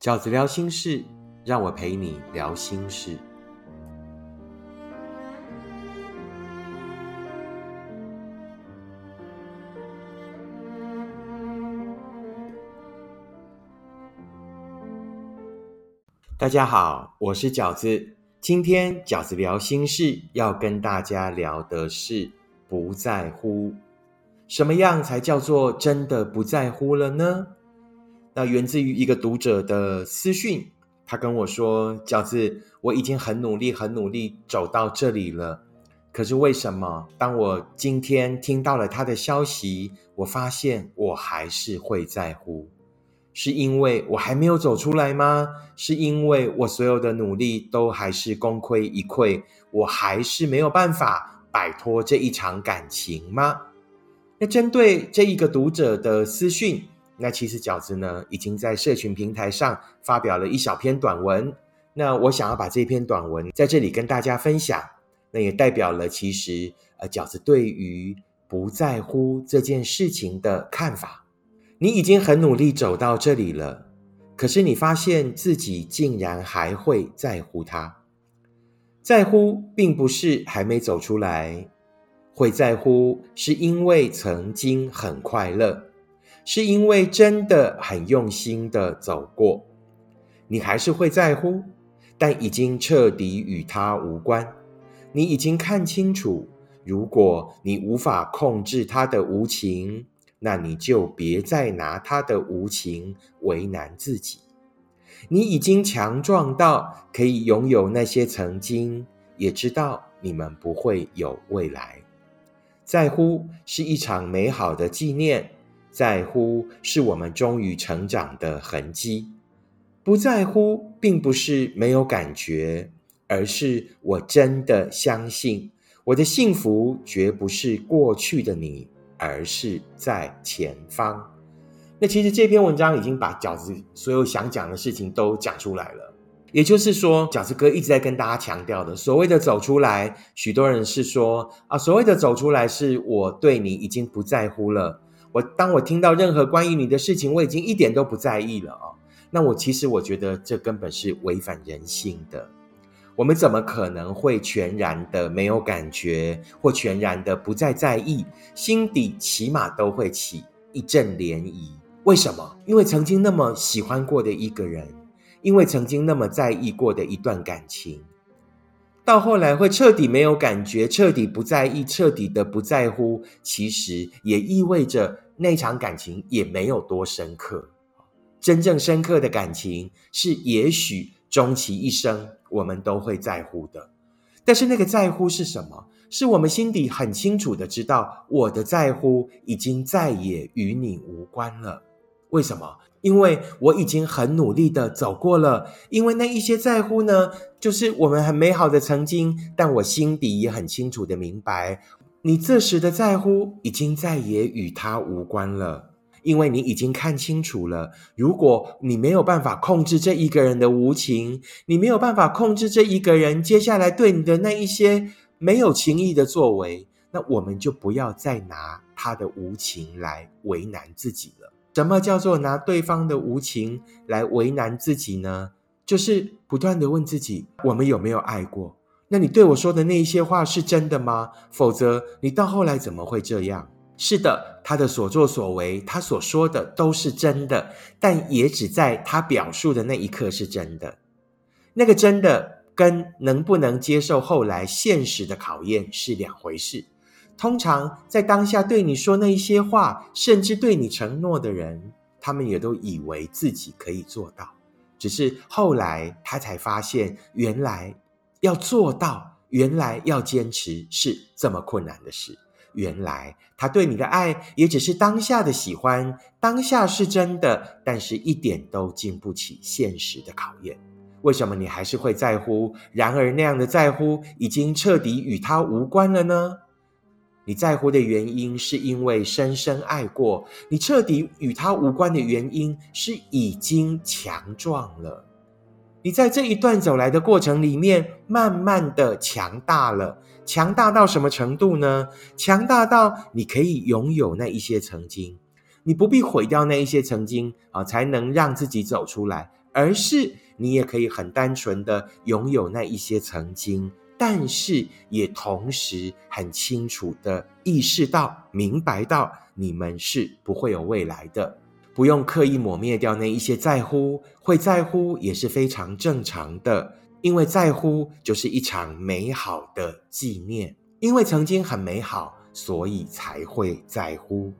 饺子聊心事，让我陪你聊心事。大家好，我是饺子。今天饺子聊心事，要跟大家聊的是不在乎。什么样才叫做真的不在乎了呢？那源自于一个读者的私讯，他跟我说：“饺子，我已经很努力、很努力走到这里了，可是为什么当我今天听到了他的消息，我发现我还是会在乎？是因为我还没有走出来吗？是因为我所有的努力都还是功亏一篑，我还是没有办法摆脱这一场感情吗？”那针对这一个读者的私讯。那其实饺子呢，已经在社群平台上发表了一小篇短文。那我想要把这篇短文在这里跟大家分享。那也代表了其实呃饺子对于不在乎这件事情的看法。你已经很努力走到这里了，可是你发现自己竟然还会在乎他。在乎并不是还没走出来，会在乎是因为曾经很快乐。是因为真的很用心的走过，你还是会在乎，但已经彻底与他无关。你已经看清楚，如果你无法控制他的无情，那你就别再拿他的无情为难自己。你已经强壮到可以拥有那些曾经，也知道你们不会有未来。在乎是一场美好的纪念。在乎是我们终于成长的痕迹，不在乎并不是没有感觉，而是我真的相信，我的幸福绝不是过去的你，而是在前方。那其实这篇文章已经把饺子所有想讲的事情都讲出来了，也就是说，饺子哥一直在跟大家强调的，所谓的走出来，许多人是说啊，所谓的走出来，是我对你已经不在乎了。我当我听到任何关于你的事情，我已经一点都不在意了哦。那我其实我觉得这根本是违反人性的。我们怎么可能会全然的没有感觉，或全然的不再在意？心底起码都会起一阵涟漪。为什么？因为曾经那么喜欢过的一个人，因为曾经那么在意过的一段感情。到后来会彻底没有感觉，彻底不在意，彻底的不在乎，其实也意味着那场感情也没有多深刻。真正深刻的感情是，也许终其一生我们都会在乎的。但是那个在乎是什么？是我们心底很清楚的知道，我的在乎已经再也与你无关了。为什么？因为我已经很努力的走过了，因为那一些在乎呢，就是我们很美好的曾经。但我心底也很清楚的明白，你这时的在乎已经再也与他无关了，因为你已经看清楚了。如果你没有办法控制这一个人的无情，你没有办法控制这一个人接下来对你的那一些没有情义的作为，那我们就不要再拿他的无情来为难自己了。什么叫做拿对方的无情来为难自己呢？就是不断的问自己：我们有没有爱过？那你对我说的那一些话是真的吗？否则你到后来怎么会这样？是的，他的所作所为，他所说的都是真的，但也只在他表述的那一刻是真的。那个真的跟能不能接受后来现实的考验是两回事。通常在当下对你说那一些话，甚至对你承诺的人，他们也都以为自己可以做到。只是后来他才发现，原来要做到，原来要坚持是这么困难的事。原来他对你的爱也只是当下的喜欢，当下是真的，但是一点都经不起现实的考验。为什么你还是会在乎？然而那样的在乎，已经彻底与他无关了呢？你在乎的原因，是因为深深爱过；你彻底与他无关的原因，是已经强壮了。你在这一段走来的过程里面，慢慢的强大了。强大到什么程度呢？强大到你可以拥有那一些曾经，你不必毁掉那一些曾经啊，才能让自己走出来。而是你也可以很单纯的拥有那一些曾经，但是也同时很清楚的意识到、明白到，你们是不会有未来的。不用刻意抹灭掉那一些在乎，会在乎也是非常正常的，因为在乎就是一场美好的纪念，因为曾经很美好，所以才会在乎，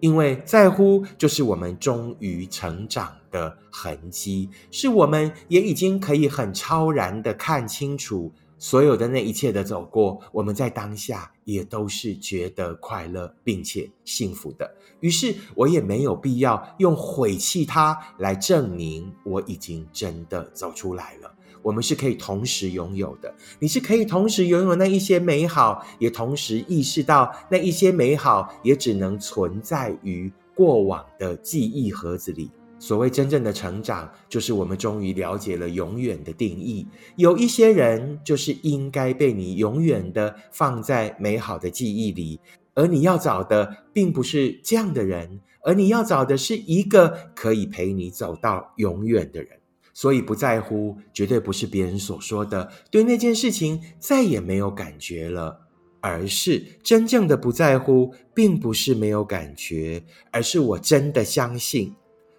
因为在乎就是我们终于成长的痕迹，是我们也已经可以很超然的看清楚。所有的那一切的走过，我们在当下也都是觉得快乐并且幸福的。于是我也没有必要用毁弃它来证明我已经真的走出来了。我们是可以同时拥有的，你是可以同时拥有那一些美好，也同时意识到那一些美好也只能存在于过往的记忆盒子里。所谓真正的成长，就是我们终于了解了永远的定义。有一些人，就是应该被你永远的放在美好的记忆里，而你要找的，并不是这样的人，而你要找的是一个可以陪你走到永远的人。所以，不在乎，绝对不是别人所说的对那件事情再也没有感觉了，而是真正的不在乎，并不是没有感觉，而是我真的相信。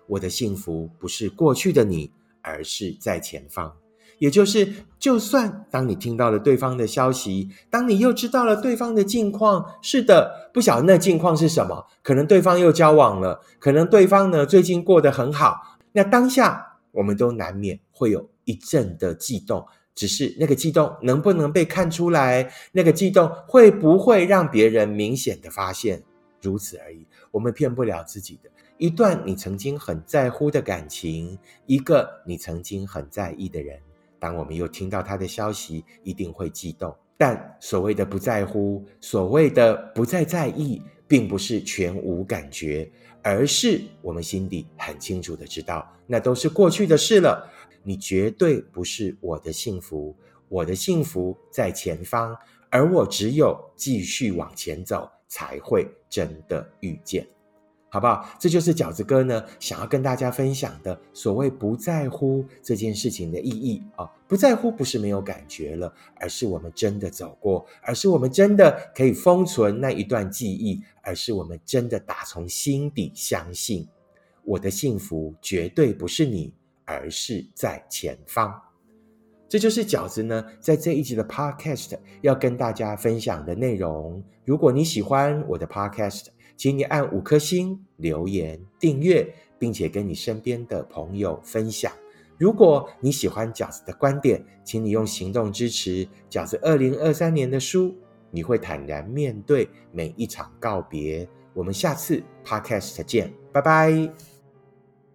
我的幸福不是过去的你，而是在前方。也就是，就算当你听到了对方的消息，当你又知道了对方的近况，是的，不晓得那近况是什么，可能对方又交往了，可能对方呢最近过得很好。那当下我们都难免会有一阵的悸动，只是那个悸动能不能被看出来，那个悸动会不会让别人明显的发现，如此而已。我们骗不了自己的。一段你曾经很在乎的感情，一个你曾经很在意的人，当我们又听到他的消息，一定会激动。但所谓的不在乎，所谓的不再在意，并不是全无感觉，而是我们心底很清楚的知道，那都是过去的事了。你绝对不是我的幸福，我的幸福在前方，而我只有继续往前走，才会真的遇见。好不好？这就是饺子哥呢想要跟大家分享的所谓不在乎这件事情的意义啊！不在乎不是没有感觉了，而是我们真的走过，而是我们真的可以封存那一段记忆，而是我们真的打从心底相信，我的幸福绝对不是你，而是在前方。这就是饺子呢在这一集的 Podcast 要跟大家分享的内容。如果你喜欢我的 Podcast，请你按五颗星、留言、订阅，并且跟你身边的朋友分享。如果你喜欢饺子的观点，请你用行动支持饺子二零二三年的书。你会坦然面对每一场告别。我们下次 Podcast 见，拜拜。